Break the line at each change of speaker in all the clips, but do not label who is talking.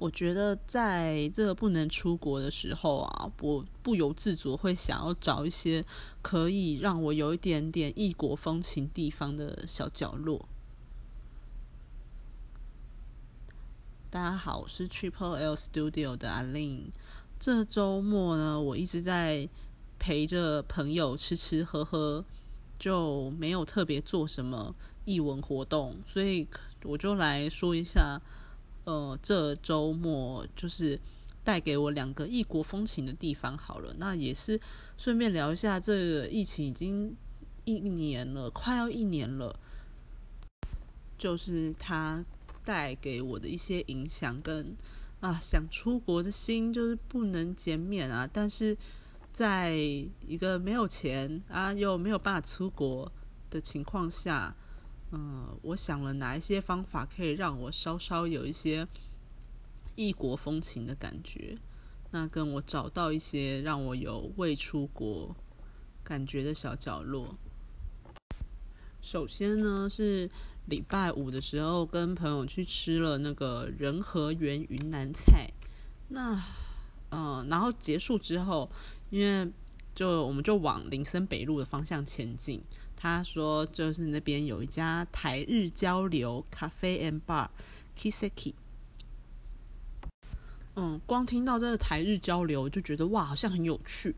我觉得在这个不能出国的时候啊，我不由自主会想要找一些可以让我有一点点异国风情地方的小角落。大家好，我是 Triple L Studio 的阿令。这周末呢，我一直在陪着朋友吃吃喝喝，就没有特别做什么译文活动，所以我就来说一下。呃，这周末就是带给我两个异国风情的地方好了。那也是顺便聊一下，这个疫情已经一年了，快要一年了，就是它带给我的一些影响跟啊，想出国的心就是不能减免啊。但是在一个没有钱啊，又没有办法出国的情况下。嗯，我想了哪一些方法可以让我稍稍有一些异国风情的感觉？那跟我找到一些让我有未出国感觉的小角落。首先呢，是礼拜五的时候跟朋友去吃了那个仁和园云南菜。那嗯，然后结束之后，因为就我们就往林森北路的方向前进。他说：“就是那边有一家台日交流咖啡 and bar，Kiseki。嗯，光听到这个台日交流，就觉得哇，好像很有趣。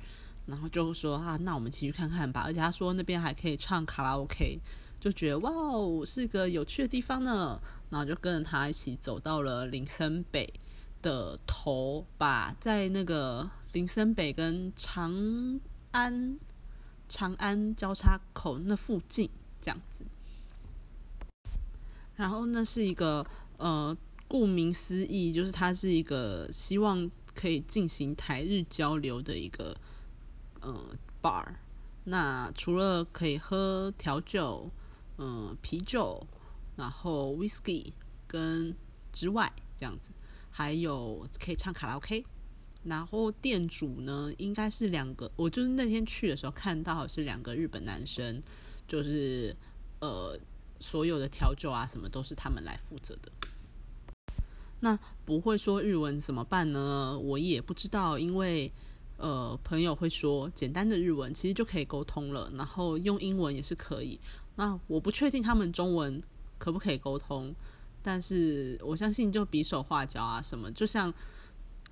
然后就说啊，那我们继续看看吧。而且他说那边还可以唱卡拉 OK，就觉得哇哦，是个有趣的地方呢。然后就跟着他一起走到了林森北的头，吧在那个林森北跟长安。”长安交叉口那附近这样子，然后那是一个呃，顾名思义，就是它是一个希望可以进行台日交流的一个呃 bar。那除了可以喝调酒、嗯啤酒，然后 whisky 跟之外，这样子还有可以唱卡拉 OK。然后店主呢，应该是两个，我就是那天去的时候看到是两个日本男生，就是呃，所有的调酒啊什么都是他们来负责的。那不会说日文怎么办呢？我也不知道，因为呃，朋友会说简单的日文其实就可以沟通了，然后用英文也是可以。那我不确定他们中文可不可以沟通，但是我相信就比手画脚啊什么，就像。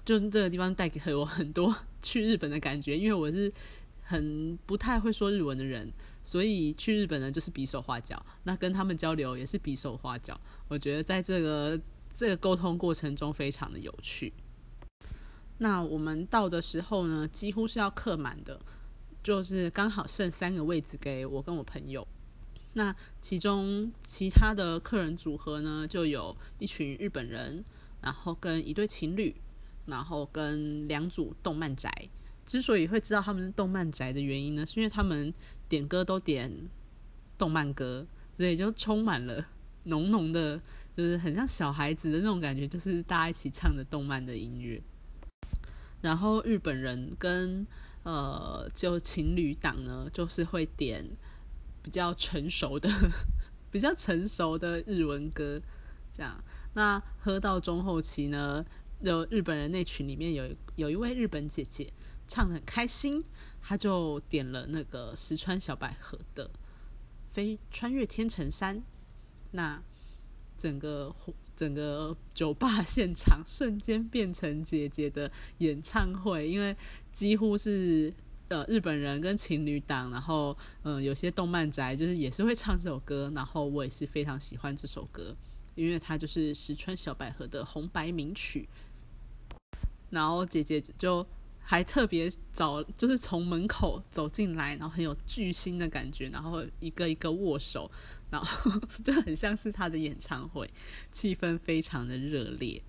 就是这个地方带给我很多去日本的感觉，因为我是很不太会说日文的人，所以去日本呢就是比手画脚，那跟他们交流也是比手画脚。我觉得在这个这个沟通过程中非常的有趣。那我们到的时候呢，几乎是要客满的，就是刚好剩三个位置给我跟我朋友。那其中其他的客人组合呢，就有一群日本人，然后跟一对情侣。然后跟两组动漫宅，之所以会知道他们是动漫宅的原因呢，是因为他们点歌都点动漫歌，所以就充满了 浓浓的，就是很像小孩子的那种感觉，就是大家一起唱的动漫的音乐。然后日本人跟呃就情侣档呢，就是会点比较成熟的、比较成熟的日文歌，这样。那喝到中后期呢？有日本人那群里面有有一位日本姐姐唱的很开心，她就点了那个石川小百合的《飞穿越天成山》，那整个整个酒吧现场瞬间变成姐姐的演唱会，因为几乎是呃日本人跟情侣档，然后嗯有些动漫宅就是也是会唱这首歌，然后我也是非常喜欢这首歌，因为它就是石川小百合的红白名曲。然后姐姐就还特别早，就是从门口走进来，然后很有巨星的感觉，然后一个一个握手，然后就很像是他的演唱会，气氛非常的热烈。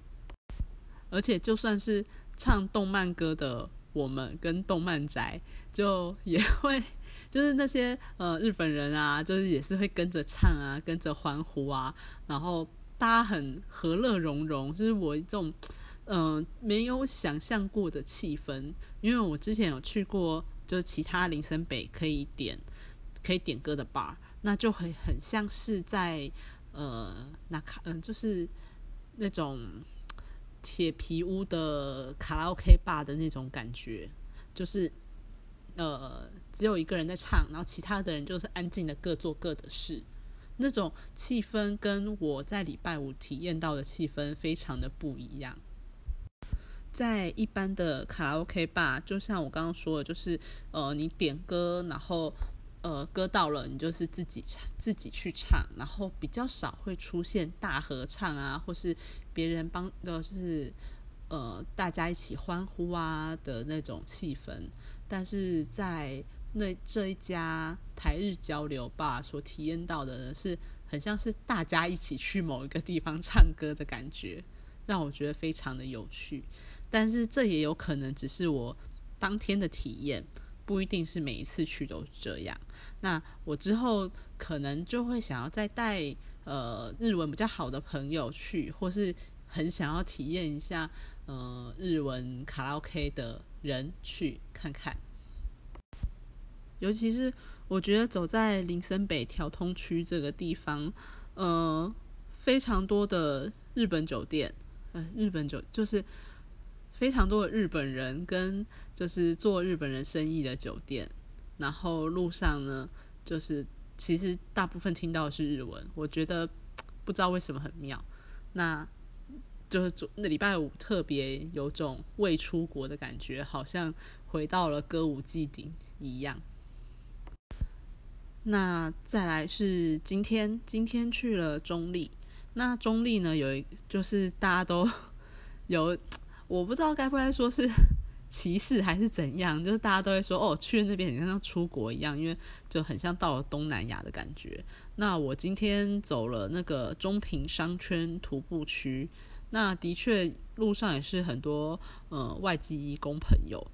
而且就算是唱动漫歌的我们跟动漫宅，就也会就是那些呃日本人啊，就是也是会跟着唱啊，跟着欢呼啊，然后大家很和乐融融，就是我这种。嗯，没有想象过的气氛，因为我之前有去过，就是其他林森北可以点可以点歌的 bar，那就会很像是在呃那卡嗯，就是那种铁皮屋的卡拉 OK 吧的那种感觉，就是呃只有一个人在唱，然后其他的人就是安静的各做各的事，那种气氛跟我在礼拜五体验到的气氛非常的不一样。在一般的卡拉 OK 吧，就像我刚刚说的，就是呃你点歌，然后呃歌到了，你就是自己唱，自己去唱，然后比较少会出现大合唱啊，或是别人帮，就是呃大家一起欢呼啊的那种气氛。但是在那这一家台日交流吧所体验到的，是很像是大家一起去某一个地方唱歌的感觉，让我觉得非常的有趣。但是这也有可能只是我当天的体验，不一定是每一次去都这样。那我之后可能就会想要再带呃日文比较好的朋友去，或是很想要体验一下呃日文卡拉 OK 的人去看看。尤其是我觉得走在林森北调通区这个地方，呃，非常多的日本酒店，呃，日本酒就是。非常多的日本人跟就是做日本人生意的酒店，然后路上呢，就是其实大部分听到是日文，我觉得不知道为什么很妙。那就是那礼拜五特别有种未出国的感觉，好像回到了歌舞伎町一样。那再来是今天，今天去了中立。那中立呢，有一就是大家都 有。我不知道该不该说是 歧视还是怎样，就是大家都会说哦，去那边很像出国一样，因为就很像到了东南亚的感觉。那我今天走了那个中平商圈徒步区，那的确路上也是很多呃外籍义工朋友。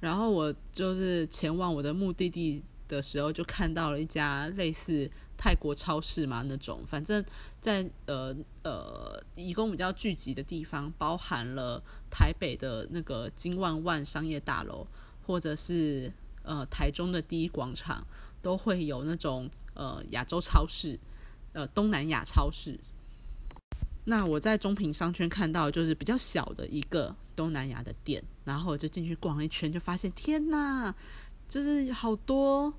然后我就是前往我的目的地的时候，就看到了一家类似。泰国超市嘛，那种反正，在呃呃，义工比较聚集的地方，包含了台北的那个金万万商业大楼，或者是呃台中的第一广场，都会有那种呃亚洲超市，呃东南亚超市。那我在中平商圈看到就是比较小的一个东南亚的店，然后我就进去逛了一圈，就发现天呐，就是好多。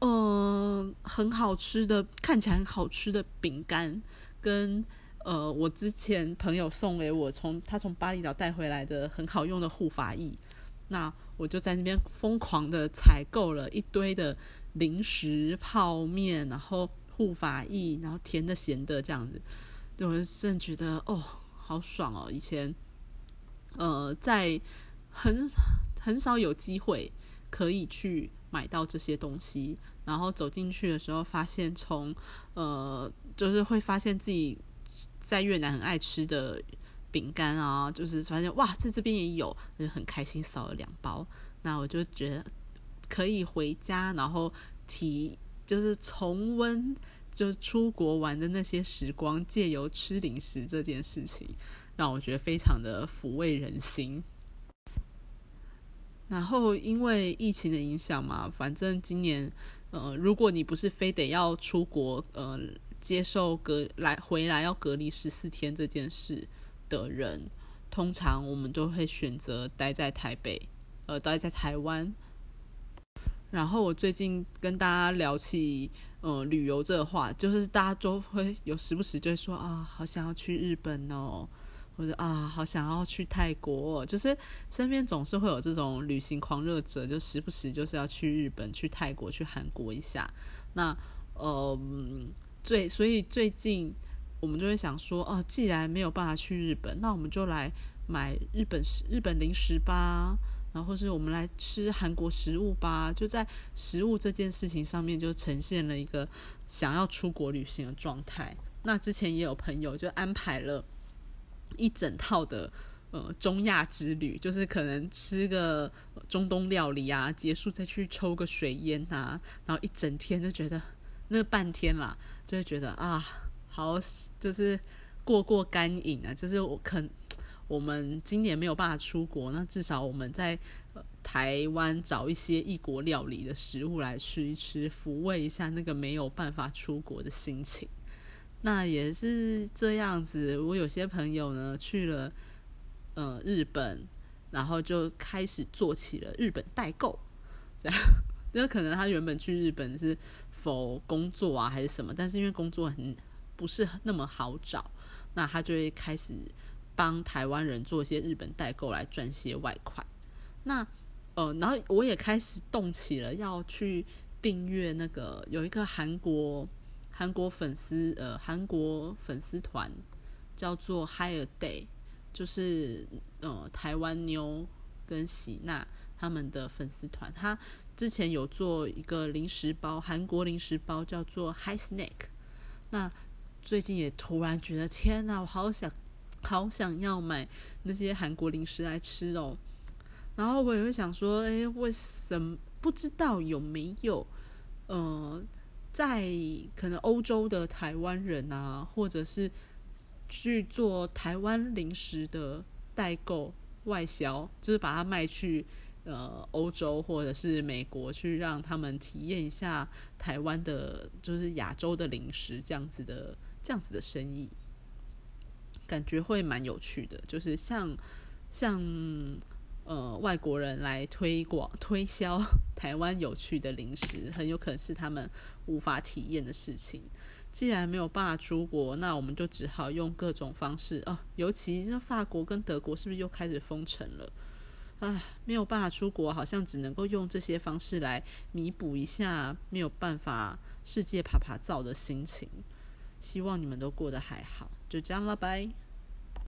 嗯，很好吃的，看起来很好吃的饼干，跟呃，我之前朋友送给我从他从巴厘岛带回来的很好用的护发液，那我就在那边疯狂的采购了一堆的零食、泡面，然后护发液，然后甜的、咸的这样子，我真的觉得哦，好爽哦！以前呃，在很很少有机会可以去。买到这些东西，然后走进去的时候，发现从呃，就是会发现自己在越南很爱吃的饼干啊，就是发现哇，在这边也有，就很开心，扫了两包。那我就觉得可以回家，然后提就是重温就出国玩的那些时光，借由吃零食这件事情，让我觉得非常的抚慰人心。然后因为疫情的影响嘛，反正今年，呃，如果你不是非得要出国，呃，接受隔来回来要隔离十四天这件事的人，通常我们都会选择待在台北，呃，待在台湾。然后我最近跟大家聊起，呃，旅游这话，就是大家都会有时不时就会说啊，好想要去日本哦。或者啊，好想要去泰国，就是身边总是会有这种旅行狂热者，就时不时就是要去日本、去泰国、去韩国一下。那呃，最所以最近我们就会想说，哦，既然没有办法去日本，那我们就来买日本食、日本零食吧，然后是我们来吃韩国食物吧。就在食物这件事情上面，就呈现了一个想要出国旅行的状态。那之前也有朋友就安排了。一整套的呃中亚之旅，就是可能吃个中东料理啊，结束再去抽个水烟啊，然后一整天就觉得那半天啦，就会觉得啊，好就是过过干瘾啊，就是我肯我们今年没有办法出国，那至少我们在台湾找一些异国料理的食物来吃一吃，抚慰一下那个没有办法出国的心情。那也是这样子。我有些朋友呢去了呃日本，然后就开始做起了日本代购，这样。那可能他原本去日本是否工作啊，还是什么？但是因为工作很不是那么好找，那他就会开始帮台湾人做一些日本代购来赚些外快。那呃，然后我也开始动起了要去订阅那个有一个韩国韩国粉丝呃韩国粉丝团叫做 Higher Day，就是呃台湾妞跟喜娜他们的粉丝团，他之前有做一个零食包，韩国零食包叫做 High Snack。那最近也突然觉得天呐，我好想好想要买那些韩国零食来吃哦。然后我也会想说，诶，为什么不知道有没有呃，在可能欧洲的台湾人啊，或者是去做台湾零食的代购外销，就是把它卖去呃欧洲或者是美国，去让他们体验一下台湾的，就是亚洲的零食这样子的这样子的生意，感觉会蛮有趣的，就是像像。呃，外国人来推广推销台湾有趣的零食，很有可能是他们无法体验的事情。既然没有办法出国，那我们就只好用各种方式啊。尤其是法国跟德国，是不是又开始封城了？唉，没有办法出国，好像只能够用这些方式来弥补一下没有办法世界爬爬照的心情。希望你们都过得还好，就这样了，拜。